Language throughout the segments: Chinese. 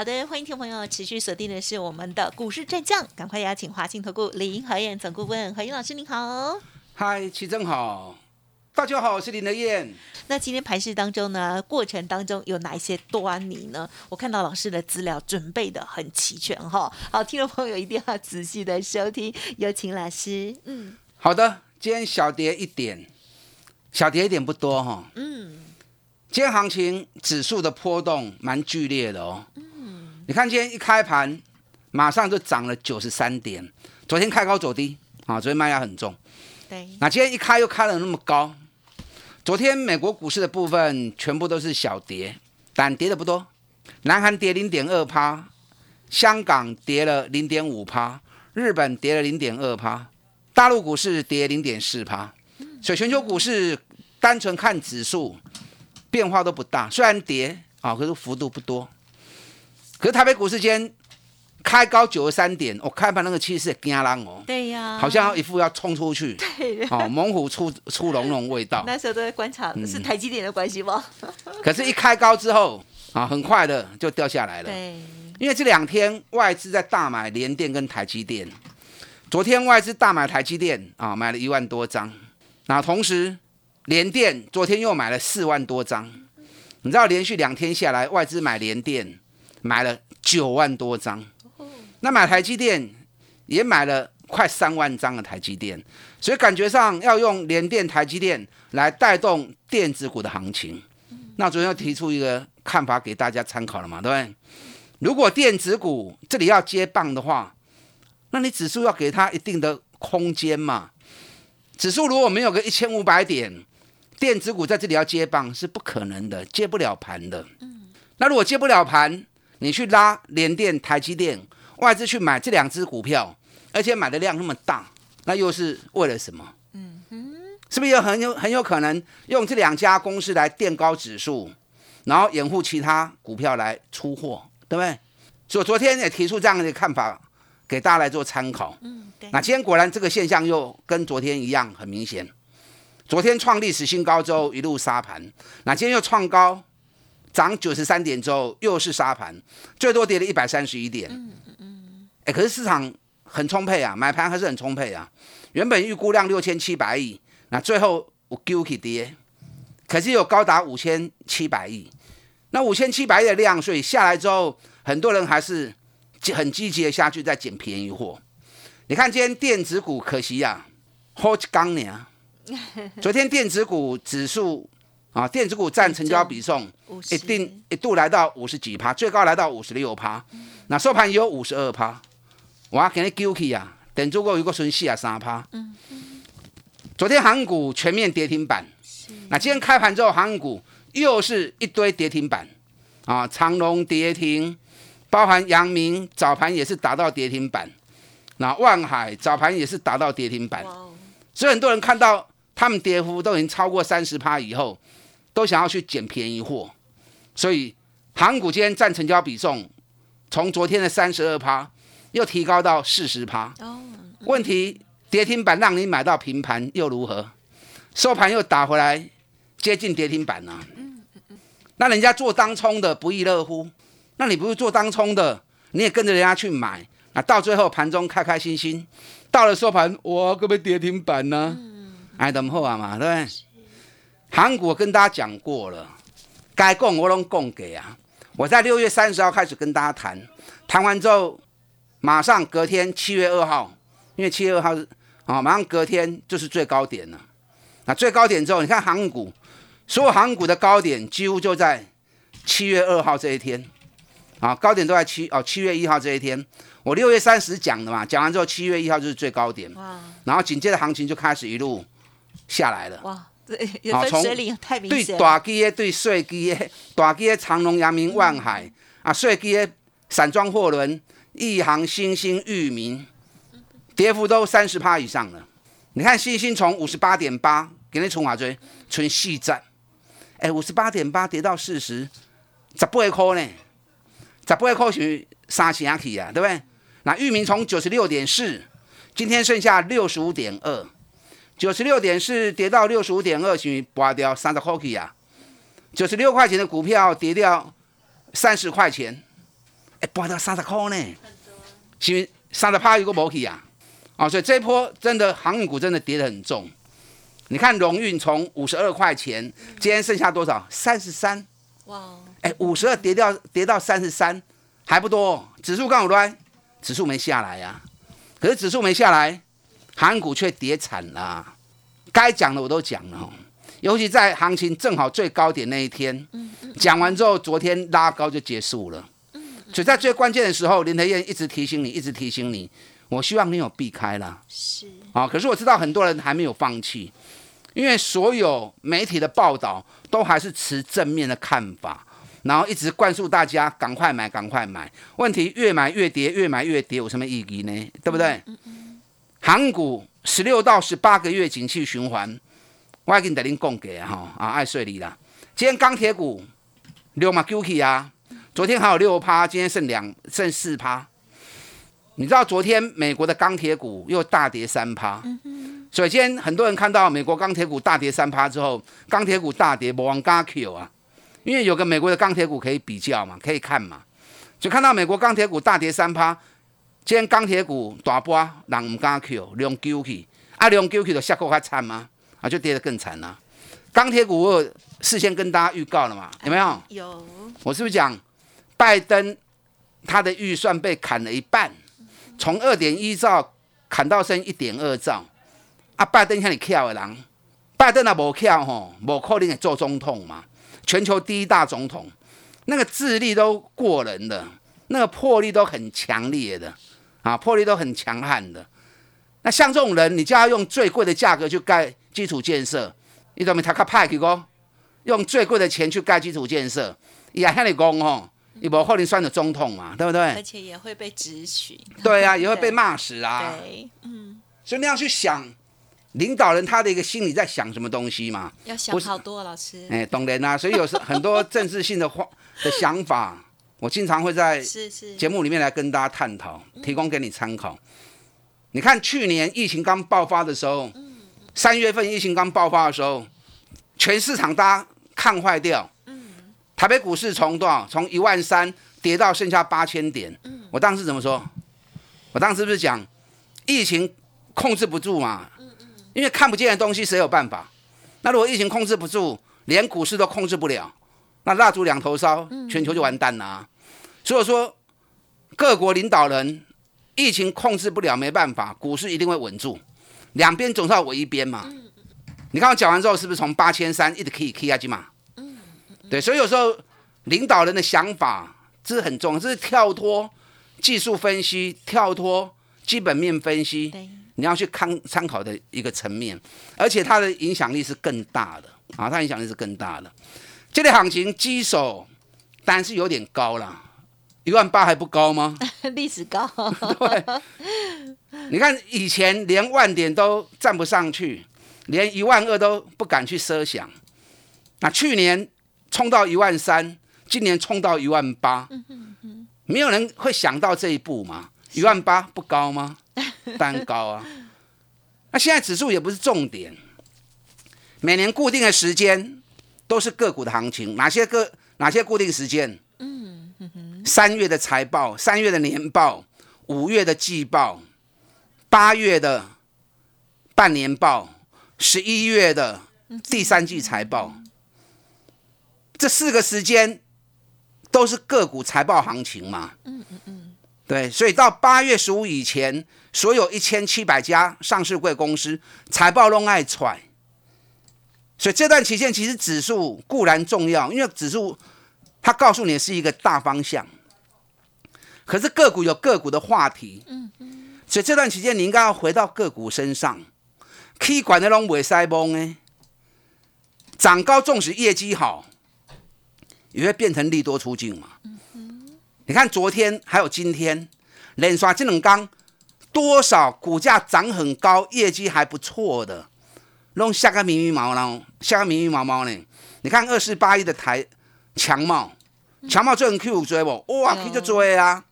好的，欢迎听众朋友持续锁定的是我们的股市战将，赶快邀请华信投顾林和燕总顾问何燕老师，您好。嗨，齐正好，大家好，我是林德燕。那今天盘市当中呢，过程当中有哪一些端倪呢？我看到老师的资料准备的很齐全哈。好，听众朋友一定要仔细的收听，有请老师。嗯，好的，今天小跌一点，小跌一点不多哈。嗯，今天行情指数的波动蛮剧烈的哦。嗯，你看今天一开盘，马上就涨了九十三点。昨天开高走低啊，昨天卖压很重。对，那今天一开又开了那么高。昨天美国股市的部分全部都是小跌，但跌的不多。南韩跌零点二趴，香港跌了零点五趴，日本跌了零点二趴，大陆股市跌零点四趴。所以全球股市单纯看指数变化都不大，虽然跌啊，可是幅度不多。可是台北股市间。开高九十三点，我开盘那个气势惊人哦，对呀，好像一副要冲出去，对，哦，猛虎出出笼笼味道。那时候都在观察，是台积电的关系吗？可是，一开高之后，啊，很快的就掉下来了。对，因为这两天外资在大买联电跟台积电，昨天外资大买台积电啊，买了一万多张，那同时联电昨天又买了四万多张，你知道连续两天下来，外资买联电买了九万多张。那买台积电也买了快三万张的台积电，所以感觉上要用联电、台积电来带动电子股的行情。那昨天要提出一个看法给大家参考了嘛，对不对？如果电子股这里要接棒的话，那你指数要给它一定的空间嘛。指数如果没有个一千五百点，电子股在这里要接棒是不可能的，接不了盘的。那如果接不了盘，你去拉联电、台积电。外资去买这两只股票，而且买的量那么大，那又是为了什么？嗯哼，是不是有很有很有可能用这两家公司来垫高指数，然后掩护其他股票来出货，对不对？所以昨天也提出这样的看法，给大家来做参考。嗯，对。那今天果然这个现象又跟昨天一样，很明显。昨天创历史新高之后一路杀盘，那今天又创高，涨九十三点之后又是杀盘，最多跌了一百三十一点。哎，可是市场很充沛啊，买盘还是很充沛啊。原本预估量六千七百亿，那最后我丢起跌，可是有高达五千七百亿。那五千七百亿的量，所以下来之后，很多人还是很积极的下去在捡便宜货。你看今天电子股，可惜呀，hold 刚年。昨天电子股指数啊，电子股占成交比重一定一度来到五十几趴，最高来到五十六趴。那收盘也有五十二趴。我给你丢起啊！等住过有个顺四啊三趴。嗯昨天航股全面跌停板。那今天开盘之后，航股又是一堆跌停板啊！长隆跌停，包含阳明早盘也是打到跌停板。那万海早盘也是打到跌停板。所以很多人看到他们跌幅都已经超过三十趴以后，都想要去捡便宜货。所以航股今天占成交比重从昨天的三十二趴。又提高到四十趴。哦，问题跌停板让你买到平盘又如何？收盘又打回来接近跌停板呢？嗯。那人家做当冲的不亦乐乎？那你不是做当冲的，你也跟着人家去买，那到最后盘中开开心心，到了收盘，哇，可不跌停板呢？嗯。哎，等后啊嘛，对不对？韩国跟大家讲过了，该供我拢供给啊。我在六月三十号开始跟大家谈，谈完之后。马上隔天七月二号，因为七月二号是啊，马上隔天就是最高点了。那最高点之后，你看航股，所有航股的高点几乎就在七月二号这一天啊，高点都在七哦七月一号这一天。我六月三十讲的嘛，讲完之后七月一号就是最高点。哇！然后紧接着行情就开始一路下来了。哇！对，分水岭太明显。对大基的对小基的，大基的长隆、阳明、万海啊，小基的散装货轮。一行、星星、域名，跌幅都三十趴以上了。你看星星从五十八点八给你从哪追？存细站，哎，五十八点八跌到四十，十八块呢？十八块是三成起啊，对不对？那域名从九十六点四，今天剩下六十五点二，九十六点四跌到六十五点二，是拔掉三十块去啊。九十六块钱的股票跌掉三十块钱，哎，拔掉三十块呢，是三十趴一个毛去啊。啊，所以这一波真的航运股真的跌得很重。你看荣运从五十二块钱，今天剩下多少？三十三。哇！哎，五十二跌掉跌到三十三，还不多。指数刚好乱，指数没下来呀。可是指数没下来，航运股却跌惨了。该讲的我都讲了，尤其在行情正好最高点那一天，讲完之后，昨天拉高就结束了。所以在最关键的时候，林德燕一直提醒你，一直提醒你。我希望你有避开了。是啊，可是我知道很多人还没有放弃。因为所有媒体的报道都还是持正面的看法，然后一直灌输大家赶快买，赶快买。问题越买越跌，越买越跌，有什么意义呢？对不对？韩股十六到十八个月景气循环，我已经带您供给哈啊，爱睡你了。今天钢铁股六嘛 Q K 啊，昨天还有六趴，今天剩两剩四趴。你知道昨天美国的钢铁股又大跌三趴。首先，很多人看到美国钢铁股大跌三趴之后，钢铁股大跌，不往嘎 Q 啊，因为有个美国的钢铁股可以比较嘛，可以看嘛，就看到美国钢铁股大跌三趴，今天钢铁股大波，人唔敢 Q，两 Q 去，啊两 Q 去就下股还惨吗？啊，就跌得更惨了。钢铁股我事先跟大家预告了嘛，有没有？有。我是不是讲拜登他的预算被砍了一半，从二点一兆砍到剩一点二兆？啊，拜登像你巧的人，拜登啊无巧吼，无可能会做总统嘛。全球第一大总统，那个智力都过人的，那个魄力都很强烈的啊，魄力都很强悍的。那像这种人，你就要用最贵的价格去盖基础建设，你懂没？他卡派去讲，用最贵的钱去盖基础建设，也向你讲哦，你不可能算的总统嘛，对不对？而且也会被指取。对啊，也会被骂死啊。对，嗯。所以那样去想。领导人他的一个心里在想什么东西嘛？要想好多，老师。哎，懂人啊，所以有时很多政治性的话的想法，我经常会在节目里面来跟大家探讨，提供给你参考。你看去年疫情刚爆发的时候，三月份疫情刚爆发的时候，全市场大家看坏掉。台北股市从多少？从一万三跌到剩下八千点。我当时怎么说？我当时不是讲疫情控制不住嘛？因为看不见的东西，谁有办法？那如果疫情控制不住，连股市都控制不了，那蜡烛两头烧，全球就完蛋了。所以说，各国领导人，疫情控制不了，没办法，股市一定会稳住。两边总是要围一边嘛。你看我讲完之后，是不是从八千三一直可以 K 下去嘛？对，所以有时候领导人的想法这是很重要，这是跳脱技术分析，跳脱基本面分析。你要去看参考的一个层面，而且它的影响力是更大的啊，它影响力是更大的。这类行情基手但是有点高了，一万八还不高吗？历史高。对，你看以前连万点都站不上去，连一万二都不敢去设想。那去年冲到一万三，今年冲到一万八，没有人会想到这一步嘛？一万八不高吗？蛋高啊！那现在指数也不是重点，每年固定的时间都是个股的行情。哪些个哪些固定时间？嗯三月的财报，三月的年报，五月的季报，八月的半年报，十一月的第三季财报。这四个时间都是个股财报行情嘛？嗯嗯嗯。对，所以到八月十五以前。所有一千七百家上市贵公司财报都爱踹，所以这段期间其实指数固然重要，因为指数它告诉你是一个大方向，可是个股有个股的话题，嗯嗯，所以这段期间你应该要回到个股身上，K 管的拢未塞崩呢，涨高纵使业绩好，也会变成利多出境嘛，嗯你看昨天还有今天连刷这两刚。多少股价涨很高、业绩还不错的，弄下个迷迷毛毛，下个迷迷毛毛呢？你看二四八一的台强茂，强茂最近 Q 追不？哇，Q 就追啊！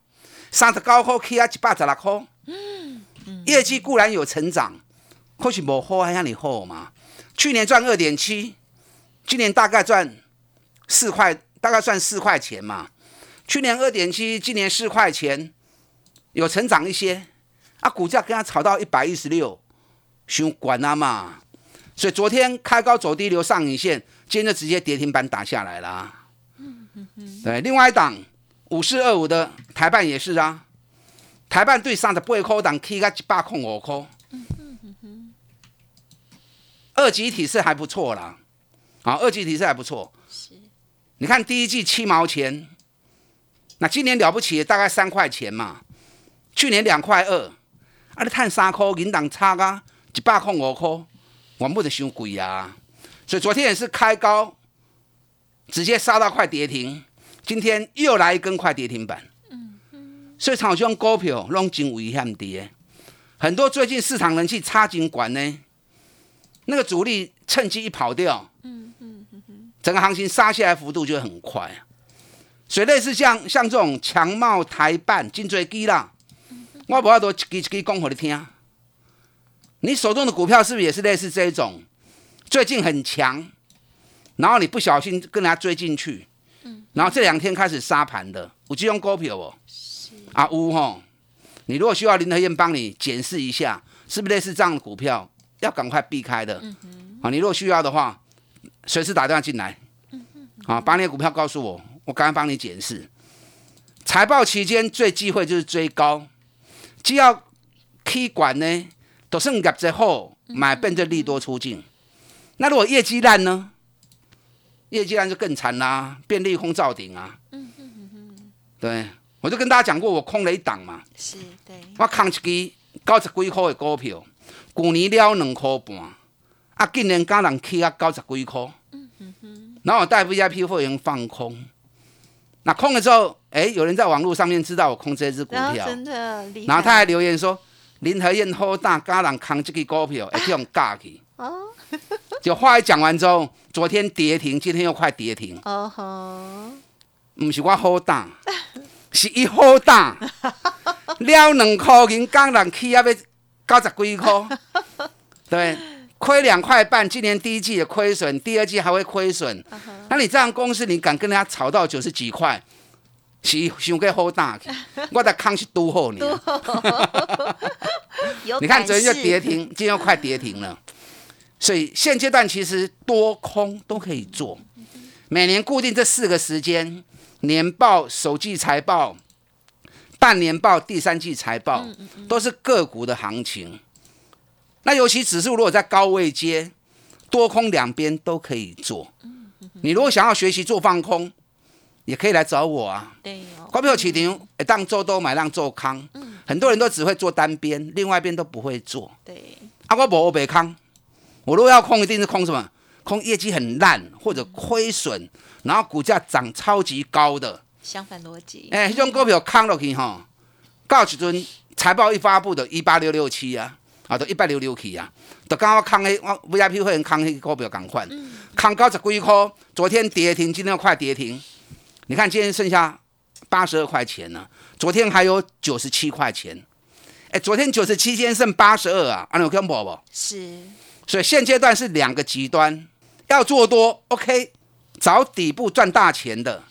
三十九块 K 啊，一百十六块。嗯业绩固然有成长，可是无好还让你好嘛。去年赚二点七，今年大概赚四块，大概赚四块钱嘛。去年二点七，今年四块钱，有成长一些。啊，股价跟它炒到一百一十六，想管啊嘛。所以昨天开高走低留上影线，今天就直接跌停板打下来了。对，另外一档五四二五的台办也是啊，台办对上的八块档 K 个一百空五块。二级体是还不错啦，好，二级体是还不错。是，你看第一季七毛钱，那今年了不起大概三块钱嘛，去年两块二，啊，你探三块，银档差啊，一百空五块，我不得伤贵啊。所以昨天也是开高，直接杀到快跌停，今天又来一根快跌停板。嗯嗯。所以炒这种股票拢真危险的，很多最近市场人气差劲管呢。那个主力趁机一跑掉，嗯嗯嗯整个行情杀下来幅度就很快啊。所以类似像像这种强茂台办、金追基啦，我不要多一支一支讲给你听。你手中的股票是不是也是类似这一种？最近很强，然后你不小心跟人家追进去，然后这两天开始杀盘的，有这种股票哦。啊，有吼。你如果需要林德燕帮你检视一下，是不是类似这样的股票？要赶快避开的，啊！你如果需要的话，随时打电话进来，啊，把你的股票告诉我，我赶快帮你检视。财报期间最忌讳就是追高，既要 K 管呢，都是业绩好，买变成利多出境。那如果业绩烂呢？业绩烂就更惨啦，变利空造顶啊！嗯嗯嗯对，我就跟大家讲过，我空了一档嘛，是对，我空一支九十几块的股票。去年了两块半，啊，今年敢人起啊九十几块，然后我带 VIP 会员放空，那空了之后，哎，有人在网络上面知道我空这支股票，真的然后他还留言说林和燕好大，家人扛这个股票，会用价去。哦，就话一讲完之后，昨天跌停，今天又快跌停。哦吼，不是我好大，是一好大，了两块银，敢人起啊要。九十几块，对，亏两块半。今年第一季也亏损，第二季还会亏损。那你这样公司，你敢跟人家炒到九十几块，是想给好大？我的康是都好你。你看昨天就跌停，今天又快跌停了。所以现阶段其实多空都可以做。每年固定这四个时间：年报、首季财报。半年报、第三季财报都是个股的行情。那尤其指数如果在高位接，多空两边都可以做。你如果想要学习做放空，也可以来找我啊。对哦。股票起停，当做多买，让做康。很多人都只会做单边，另外一边都不会做。对。啊，我无北康，我如果要空，一定是空什么？空业绩很烂或者亏损，然后股价涨超级高的。相反逻辑，哎，这种股票扛落去吼，到时阵财报一发布的，一八六六七啊，啊，都一八六六七啊，都刚好扛迄我 VIP 会员扛迄股票赶快，扛高十几块，昨天跌停，今天快跌停，你看今天剩下八十二块钱了，昨天还有九十七块钱，哎，昨天九十七，今天剩八十二啊，安有看不不？是，所以现阶段是两个极端，要做多，OK，找底部赚大钱的。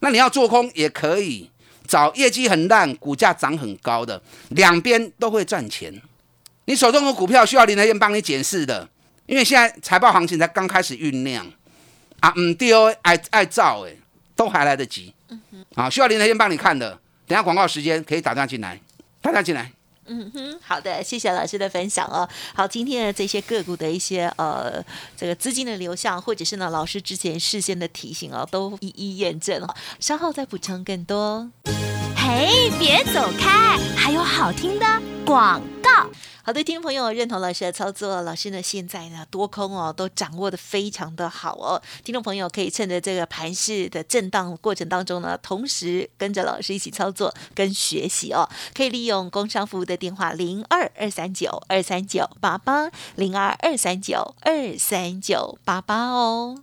那你要做空也可以，找业绩很烂、股价涨很高的，两边都会赚钱。你手中的股票需要林德燕帮你检视的，因为现在财报行情才刚开始酝酿啊，嗯，第二爱爱造哎，都还来得及。啊，需要林德燕帮你看的，等下广告时间可以打电话进来，打电话进来。嗯哼，好的，谢谢老师的分享哦。好，今天的这些个股的一些呃，这个资金的流向，或者是呢老师之前事先的提醒哦，都一一验证了。稍后再补充更多。嘿，别走开，还有好听的广告。好的，听众朋友，认同老师的操作，老师呢现在呢多空哦都掌握的非常的好哦。听众朋友可以趁着这个盘势的震荡过程当中呢，同时跟着老师一起操作跟学习哦。可以利用工商服务的电话零二二三九二三九八八零二二三九二三九八八哦。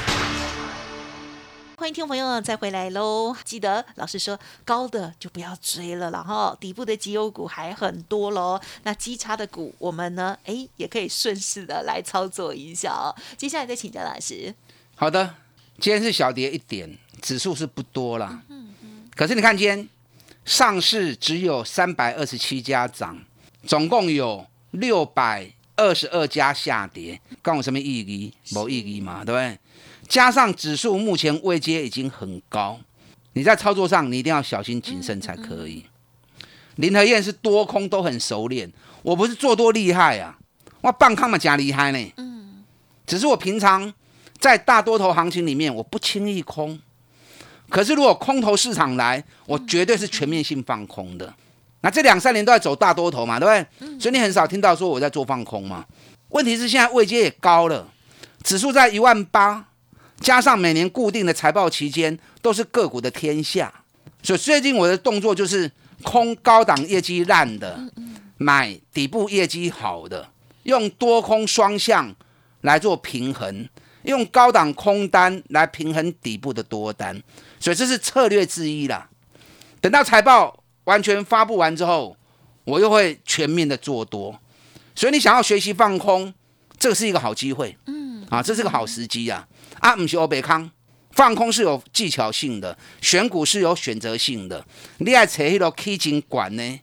欢迎听众朋友再回来喽！记得老师说高的就不要追了，然后底部的绩优股还很多喽。那基差的股，我们呢，哎，也可以顺势的来操作一下哦。接下来再请教老师。好的，今天是小跌一点，指数是不多啦。嗯嗯。可是你看今天上市只有三百二十七家涨，总共有六百二十二家下跌，关我什么意义？没意义嘛，对不对？加上指数目前位阶已经很高，你在操作上你一定要小心谨慎才可以。林和燕是多空都很熟练，我不是做多厉害啊，我棒康嘛加厉害呢。嗯，只是我平常在大多头行情里面我不轻易空，可是如果空头市场来，我绝对是全面性放空的。那这两三年都在走大多头嘛，对不对？所以你很少听到说我在做放空嘛。问题是现在位阶也高了，指数在一万八。加上每年固定的财报期间都是个股的天下，所以最近我的动作就是空高档业绩烂的，买底部业绩好的，用多空双向来做平衡，用高档空单来平衡底部的多单，所以这是策略之一啦。等到财报完全发布完之后，我又会全面的做多。所以你想要学习放空，这个是一个好机会，嗯，啊，这是个好时机啊。啊，不是欧北康，放空是有技巧性的，选股是有选择性的。你爱找迄个基金管呢？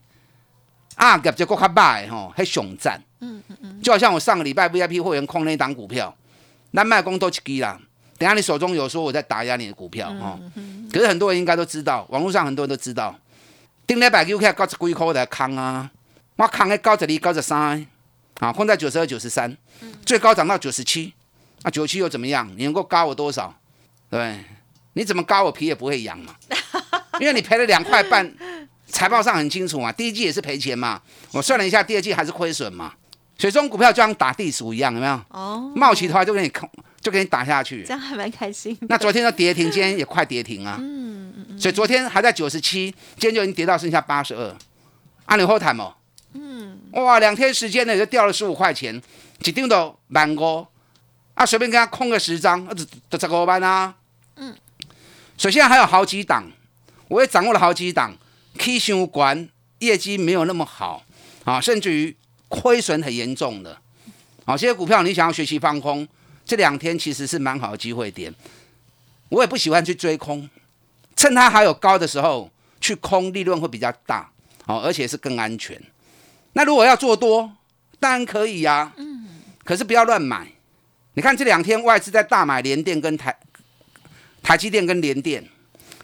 啊，感觉够较歹吼，还熊赞。嗯嗯嗯。就好像我上个礼拜 VIP 会员空那一档股票，那卖空都一支啦。等下你手中有说我在打压你的股票哦。可是很多人应该都知道，网络上很多人都知道，顶礼拜股票高十几块来空啊，我空喺高十二、高十三，啊，空在九十二、九十三，最高涨到九十七。那九七又怎么样？你能够高我多少？对，你怎么高我皮也不会痒嘛。因为你赔了两块半，财报上很清楚嘛。第一季也是赔钱嘛，我算了一下，第二季还是亏损嘛。所以这种股票就像打地鼠一样，有没有？哦。冒起头来就给你空，就给你打下去。这样还蛮开心。那昨天的跌停，今天也快跌停啊。嗯嗯嗯。所以昨天还在九十七，今天就已经跌到剩下八十二。按你后谈嘛。嗯。哇，两天时间呢，就掉了十五块钱，一定都满五。啊，随便给他空个十张，啊，这这个班啊？嗯，所以现在还有好几档，我也掌握了好几档，K 线管业绩没有那么好啊，甚至于亏损很严重的。好，这些股票你想要学习放空，这两天其实是蛮好的机会点。我也不喜欢去追空，趁它还有高的时候去空，利润会比较大，好，而且是更安全。那如果要做多，当然可以呀，嗯，可是不要乱买。你看这两天外资在大买联电跟台台积电跟联电，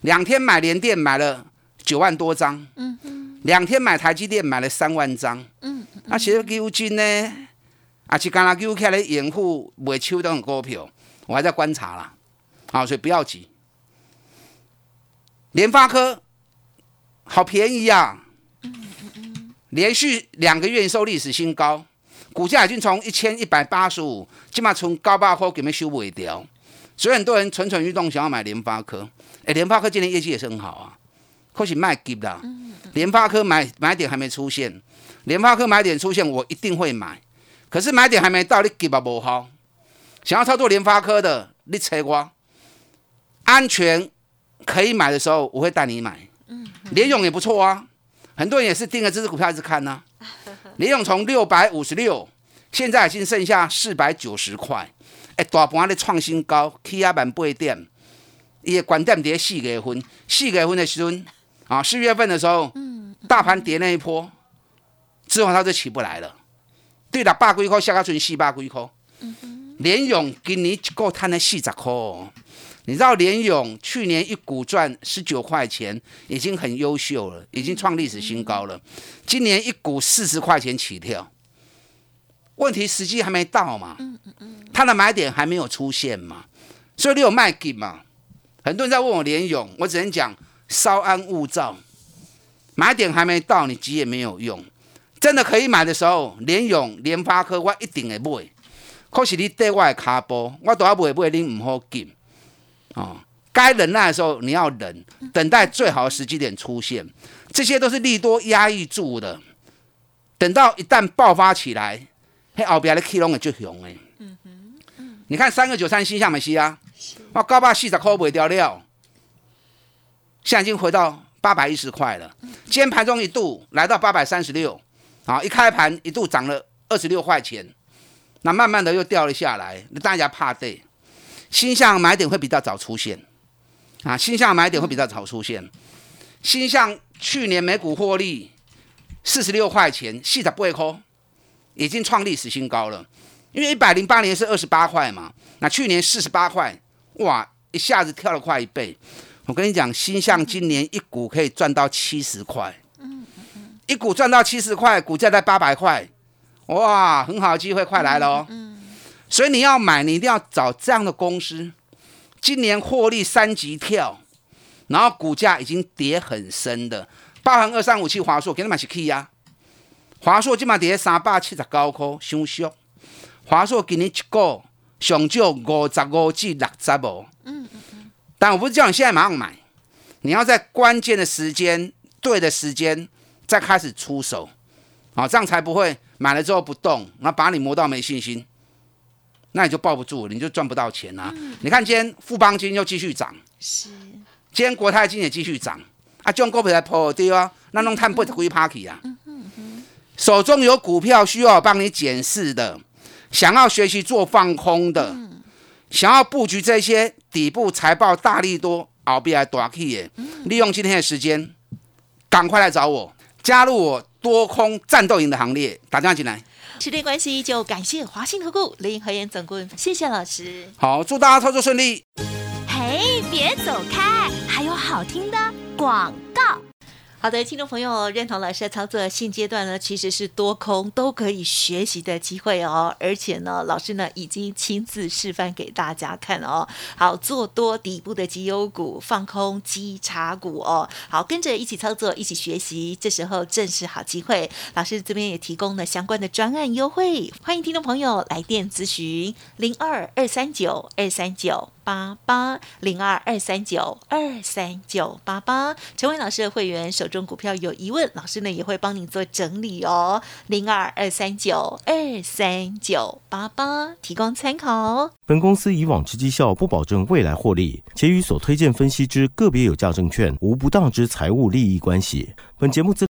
两天买联电买了九万多张，嗯，两天买台积电买了三万张，嗯，啊，其实基金呢，啊，是刚刚基起来掩护未秋的股票，我还在观察啦，好，所以不要急。联发科好便宜呀，嗯嗯嗯，连续两个月收历史新高。股价已经从一千一百八十五，起码从高八块给没收尾掉，所以很多人蠢蠢欲动，想要买联发科。哎，联发科今年业绩也是很好啊，或许卖给啦。联发科买买点还没出现，联发科买点出现，我一定会买。可是买点还没到，你给吧不好。想要操作联发科的，你猜我安全可以买的时候，我会带你买。联勇也不错啊，很多人也是盯着这只股票一直看呢、联勇从六百五十六，现在已经剩下四百九十块，哎，大盘咧创新高，起啊万八点，伊的关键伫四月份，四月份的时阵啊，四月份的时候，大盘跌那一波之后，它就起不来了。对六百几块下个剩四百几块，联勇今年一个赚了四十块。哦。你知道联勇去年一股赚十九块钱，已经很优秀了，已经创历史新高了。今年一股四十块钱起跳，问题时机还没到嘛，它的买点还没有出现嘛，所以你有卖给嘛？很多人在问我联勇，我只能讲稍安勿躁，买点还没到，你急也没有用。真的可以买的时候，联勇、联发科我一定会买。可是你对我的卡波，我都要买买，你唔好紧。哦，该忍耐的时候你要忍，等待最好的时机点出现，这些都是利多压抑住的。等到一旦爆发起来，嘿，后边的 K 龙也就雄哎。你看三个九三新向美西啊，我高八四十块卖掉了，现在已经回到八百一十块了。今天盘中一度来到八百三十六，啊，一开盘一度涨了二十六块钱，那慢慢的又掉了下来，那大家怕对。新向买点会比较早出现，啊，新向买点会比较早出现。新向去年每股获利四十六块钱，四十八块，已经创历史新高了。因为一百零八年是二十八块嘛，那去年四十八块，哇，一下子跳了快一倍。我跟你讲，新向今年一股可以赚到七十块，一股赚到七十块，股价在八百块，哇，很好的机会，快来了哦。所以你要买，你一定要找这样的公司，今年获利三级跳，然后股价已经跌很深的，包含二三五七华硕，给你买是 key 啊。华硕今嘛跌三百七十九块，伤俗。华硕今年一个上少五十五至六十五。嗯嗯。但我不是叫你现在马上买，你要在关键的时间、对的时间再开始出手，啊，这样才不会买了之后不动，那把你磨到没信心。那你就抱不住，你就赚不到钱啊！你看今天富邦金又继续涨，是，今天国泰金也继续涨啊！这种股票来破对啊，那弄碳不归 party 啊！手中有股票需要帮你检视的，想要学习做放空的，想要布局这些底部财报大力多、熬必来大 K 的，利用今天的时间，赶快来找我，加入我多空战斗营的行列，打电话进来。时间关系，就感谢华信投顾林和燕总顾问，谢谢老师。好，祝大家操作顺利。嘿，别走开，还有好听的广告。好的，听众朋友，认同老师的操作，现阶段呢其实是多空都可以学习的机会哦，而且呢，老师呢已经亲自示范给大家看哦。好，做多底部的绩优股，放空绩差股哦。好，跟着一起操作，一起学习，这时候正是好机会。老师这边也提供了相关的专案优惠，欢迎听众朋友来电咨询零二二三九二三九。八八零二二三九二三九八八，成为老师的会员，手中股票有疑问，老师呢也会帮你做整理哦。零二二三九二三九八八，提供参考。本公司以往之绩效不保证未来获利，且与所推荐分析之个别有价证券无不当之财务利益关系。本节目资。